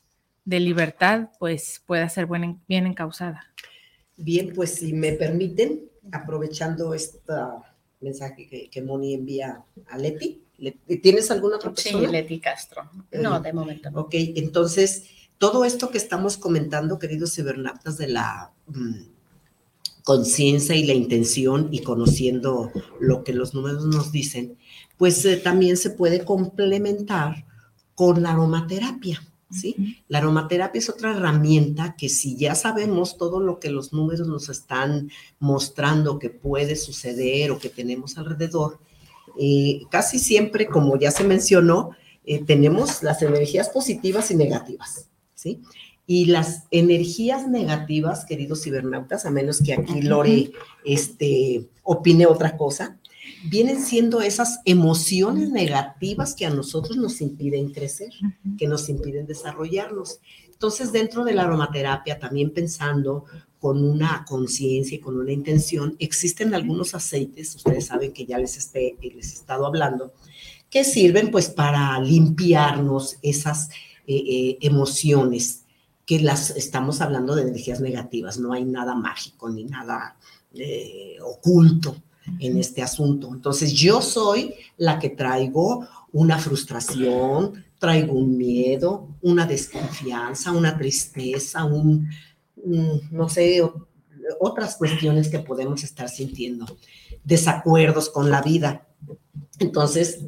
de, libertad, pues, pueda ser bien encausada. Bien, pues si me permiten, aprovechando esta mensaje que, que Moni envía a Leti. ¿Tienes alguna otra persona? Sí, Leti Castro. No, de momento. Ok, entonces, todo esto que estamos comentando, queridos cibernautas de la, mm, conciencia y la intención y conociendo lo que los números nos dicen, pues eh, también se puede complementar con la aromaterapia. ¿Sí? La aromaterapia es otra herramienta que si ya sabemos todo lo que los números nos están mostrando que puede suceder o que tenemos alrededor, eh, casi siempre, como ya se mencionó, eh, tenemos las energías positivas y negativas, ¿sí? Y las energías negativas, queridos cibernautas, a menos que aquí Lore este, opine otra cosa, vienen siendo esas emociones negativas que a nosotros nos impiden crecer, que nos impiden desarrollarnos. Entonces, dentro de la aromaterapia, también pensando con una conciencia y con una intención, existen algunos aceites, ustedes saben que ya les, esté, les he estado hablando, que sirven pues para limpiarnos esas eh, eh, emociones que las estamos hablando de energías negativas, no hay nada mágico ni nada eh, oculto en este asunto. Entonces yo soy la que traigo una frustración, traigo un miedo, una desconfianza, una tristeza, un, no sé, otras cuestiones que podemos estar sintiendo, desacuerdos con la vida. Entonces,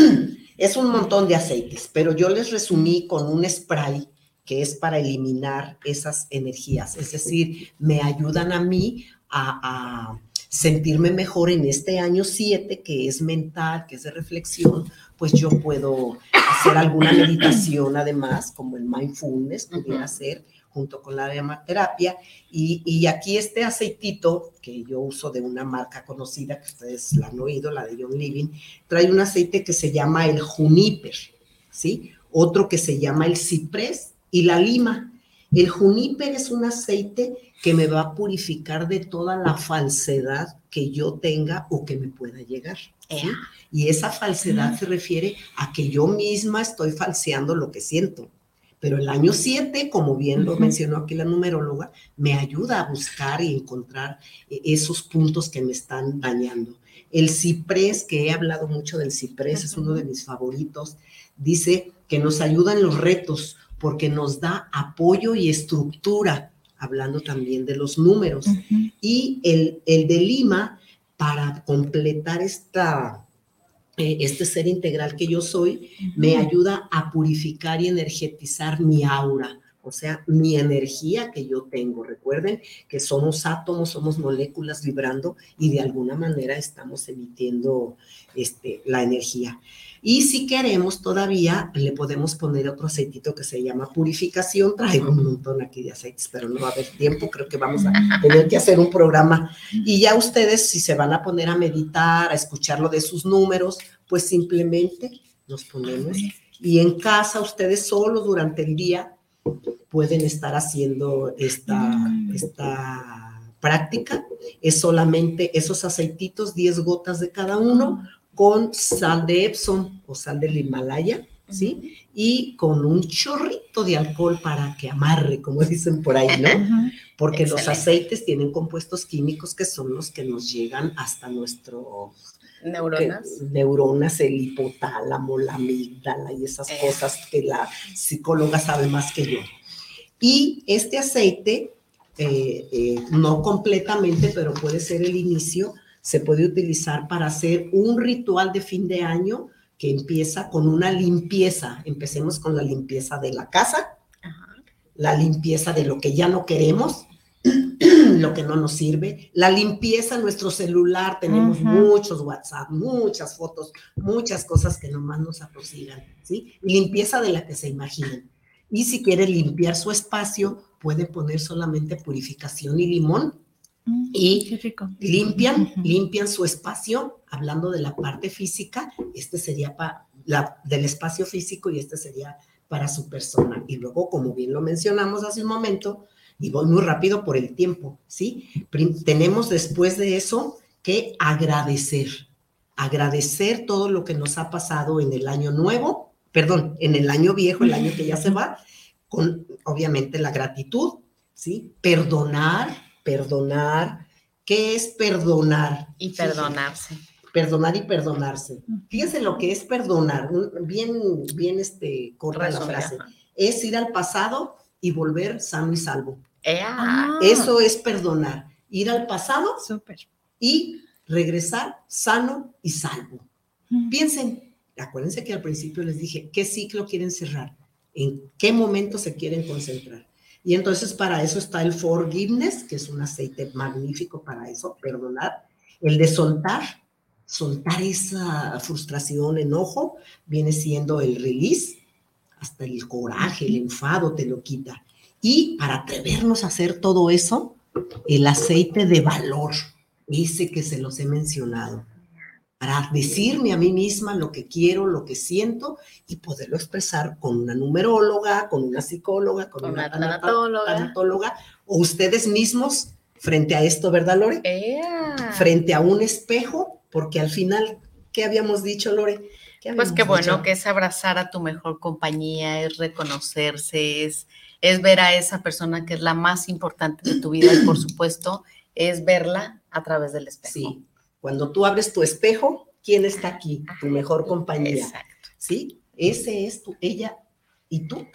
es un montón de aceites, pero yo les resumí con un spray que es para eliminar esas energías, es decir, me ayudan a mí a, sentirme mejor en este año 7, que es mental, que es de reflexión, pues yo puedo hacer alguna meditación además, como el mindfulness, pudiera hacer junto con la aromaterapia. Y, y, aquí este aceitito que yo uso de una marca conocida, que ustedes la han oído, la de John Living, trae un aceite que se llama el juniper, ¿sí? Otro que se llama el ciprés y la lima. El juniper es un aceite que me va a purificar de toda la falsedad que yo tenga o que me pueda llegar. Y esa falsedad se refiere a que yo misma estoy falseando lo que siento. Pero el año 7, como bien lo mencionó aquí la numeróloga, me ayuda a buscar y encontrar eh, esos puntos que me están dañando. El ciprés, que he hablado mucho del ciprés, es uno de mis favoritos, dice que nos ayudan los retos, porque nos da apoyo y estructura, hablando también de los números. Y el, el, de Lima, para completar esta, eh, este ser integral que yo soy, me ayuda a purificar y energetizar mi aura, o sea, mi energía que yo tengo. Recuerden que somos átomos, somos moléculas vibrando y de alguna manera estamos emitiendo este, la energía. Y si queremos todavía, le podemos poner otro aceitito que se llama purificación. Traigo un montón aquí de aceites, pero no va a haber tiempo. Creo que vamos a tener que hacer un programa. Y ya ustedes, si se van a poner a meditar, a escuchar lo de sus números, pues simplemente nos ponemos. Y en casa, ustedes solo durante el día pueden estar haciendo esta, esta práctica. Es solamente esos aceititos, 10 gotas de cada uno con sal de Epsom o sal del Himalaya, ¿sí? Y con un chorrito de alcohol para que amarre, como dicen por ahí, ¿no? Porque los aceites tienen compuestos químicos que son los que nos llegan hasta nuestro neuronas. neuronas, el hipotálamo, la amígdala y esas cosas que la psicóloga sabe más que yo. Y este aceite, eh, eh, no completamente, pero puede ser el inicio, se puede utilizar para hacer un ritual de fin de año que empieza con una limpieza. Empecemos con la limpieza de la casa, la limpieza de lo que ya no queremos, lo que no nos sirve, la limpieza nuestro celular, tenemos muchos WhatsApp, muchas fotos, muchas cosas que nomás nos atosigan, ¿sí? Limpieza de la que se imaginen. Y si quiere limpiar su espacio, puede poner solamente purificación y limón Mm, y limpian, limpian su espacio, hablando de la parte física, este sería para la, del espacio físico y este sería para su persona. Y luego, como bien lo mencionamos hace un momento, y voy muy rápido por el tiempo, ¿sí? Tenemos después de eso que agradecer, agradecer todo lo que nos ha pasado en el año nuevo, perdón, en el año viejo, el año que ya se va, con obviamente la gratitud, ¿sí? Perdonar, perdonar. ¿Qué es perdonar? Y perdonarse. Perdonar y perdonarse. Fíjense lo que es perdonar, bien, bien este, corta la frase. Es ir al pasado y volver sano y salvo. Ah. Eso es perdonar. ir al pasado y regresar sano y salvo. Piensen, acuérdense que al principio les dije, ¿qué ciclo quieren cerrar? ¿En qué momento se quieren concentrar? Y entonces para eso está el forgiveness, que es un aceite magnífico para eso, perdonar. El de soltar, soltar esa frustración, enojo, viene siendo el release, hasta el coraje, el enfado te lo quita. Y para atrevernos a hacer todo eso, el aceite de valor, ese que se los he mencionado, para decirme a mí misma lo que quiero, lo que siento y poderlo expresar con una numeróloga, con una psicóloga, con, una, tanatóloga. o ustedes mismos frente a esto, ¿verdad, Lore? Frente a un espejo, porque al final, ¿qué habíamos dicho, Lore? Pues qué bueno, que es abrazar a tu mejor compañía, es reconocerse, es, es ver a esa persona que es la más importante de tu vida y por supuesto es verla a través del espejo. Sí, cuando tú abres tu espejo, ¿quién está aquí? Tu mejor compañía. Exacto. ¿Sí? Ese es tu, ella y tú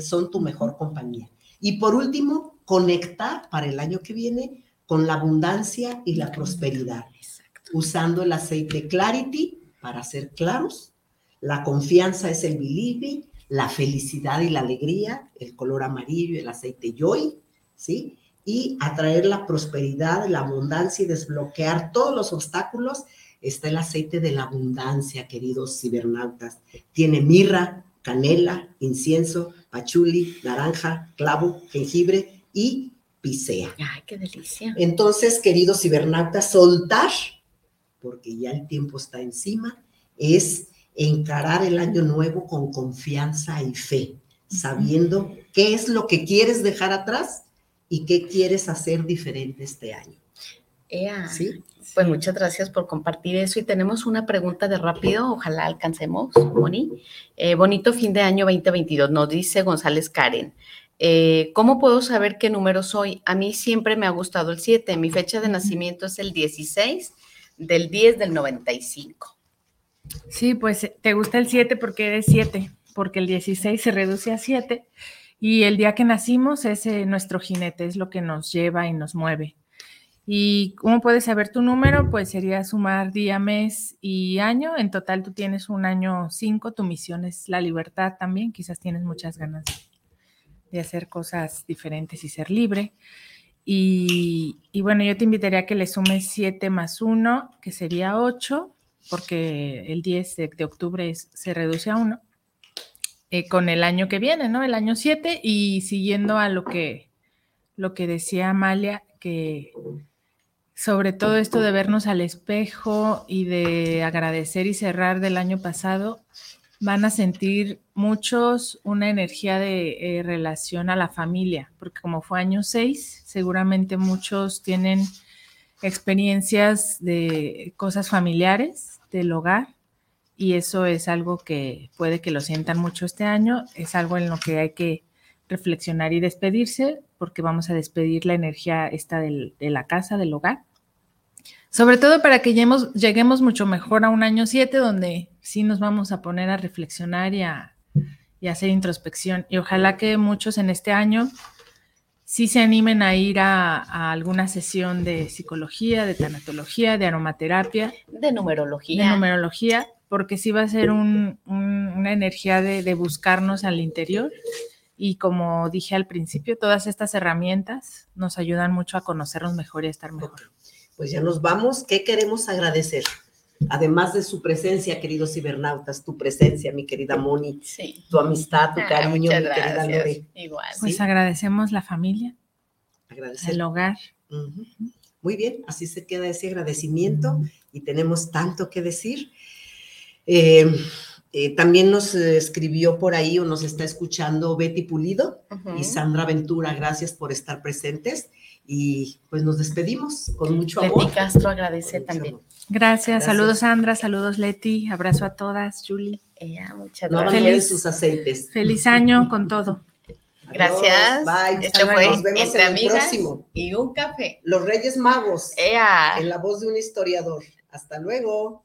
son tu mejor compañía. Y por último, conectar para el año que viene con la abundancia y la prosperidad. Exacto. Usando el aceite Clarity para ser claros. La confianza es el believe, la felicidad y la alegría, el color amarillo, el aceite Joy, ¿sí? Y atraer la prosperidad, la abundancia y desbloquear todos los obstáculos está el aceite de la abundancia, queridos cibernautas. Tiene mirra, canela, incienso, pachuli, naranja, clavo, jengibre y pisea. Ay, qué delicia. Entonces, queridos cibernautas, soltar porque ya el tiempo está encima, es encarar el año nuevo con confianza y fe, sabiendo qué es lo que quieres dejar atrás y qué quieres hacer diferente este año. ¿Sí? Pues muchas gracias por compartir eso y tenemos una pregunta de rápido, ojalá alcancemos, Moni. Eh, bonito fin de año 2022, nos dice González Karen. Eh, ¿Cómo puedo saber qué número soy? A mí siempre me ha gustado el 7, mi fecha de nacimiento es el 16 del 10 del 95. Sí, pues te gusta el 7 porque eres 7, porque el 16 se reduce a 7 y el día que nacimos es nuestro jinete, es lo que nos lleva y nos mueve. ¿Y cómo puedes saber tu número? Pues sería sumar día, mes y año. En total tú tienes un año 5, tu misión es la libertad también, quizás tienes muchas ganas de hacer cosas diferentes y ser libre. Y, bueno, yo te invitaría a que le sumes 7 más 1, que sería 8, porque el 10 de, octubre se reduce a 1, eh, con el año que viene, ¿no? El año 7, y siguiendo a lo que, lo que decía Amalia, que sobre todo esto de vernos al espejo y de agradecer y cerrar del año pasado, van a sentir muchos una energía de eh, relación a la familia, porque como fue año 6, seguramente muchos tienen experiencias de cosas familiares, del hogar, y eso es algo que puede que lo sientan mucho este año, es algo en lo que hay que reflexionar y despedirse, porque vamos a despedir la energía esta de la casa, del hogar. Sobre todo para que lleguemos, lleguemos mucho mejor a un año 7 donde sí nos vamos a poner a reflexionar y a, hacer introspección. Y ojalá que muchos en este año sí se animen a ir a, alguna sesión de psicología, de tanatología, de aromaterapia. De numerología. De numerología, porque sí va a ser una energía de, de, buscarnos al interior. Y como dije al principio, todas estas herramientas nos ayudan mucho a conocernos mejor y a estar mejor. Pues ya nos vamos. ¿Qué queremos agradecer? además de su presencia, queridos cibernautas, tu presencia, mi querida Moni, tu amistad, tu ah, cariño, mi querida Lore. Igual. Pues agradecemos la familia, el hogar. Muy bien, así se queda ese agradecimiento y tenemos tanto que decir. Eh, eh, también nos escribió por ahí o nos está escuchando Betty Pulido y Sandra Ventura, gracias por estar presentes y pues nos despedimos con mucho amor. Betty Castro agradece también. Gracias. saludos Sandra, saludos Leti, abrazo a todas, Julie. muchas gracias. Feliz, sus aceites. Feliz año con todo. Gracias. Bye. Esto fue Nos vemos Entre en el próximo. Y un café. Los Reyes Magos. Ea. En la voz de un historiador. Hasta luego.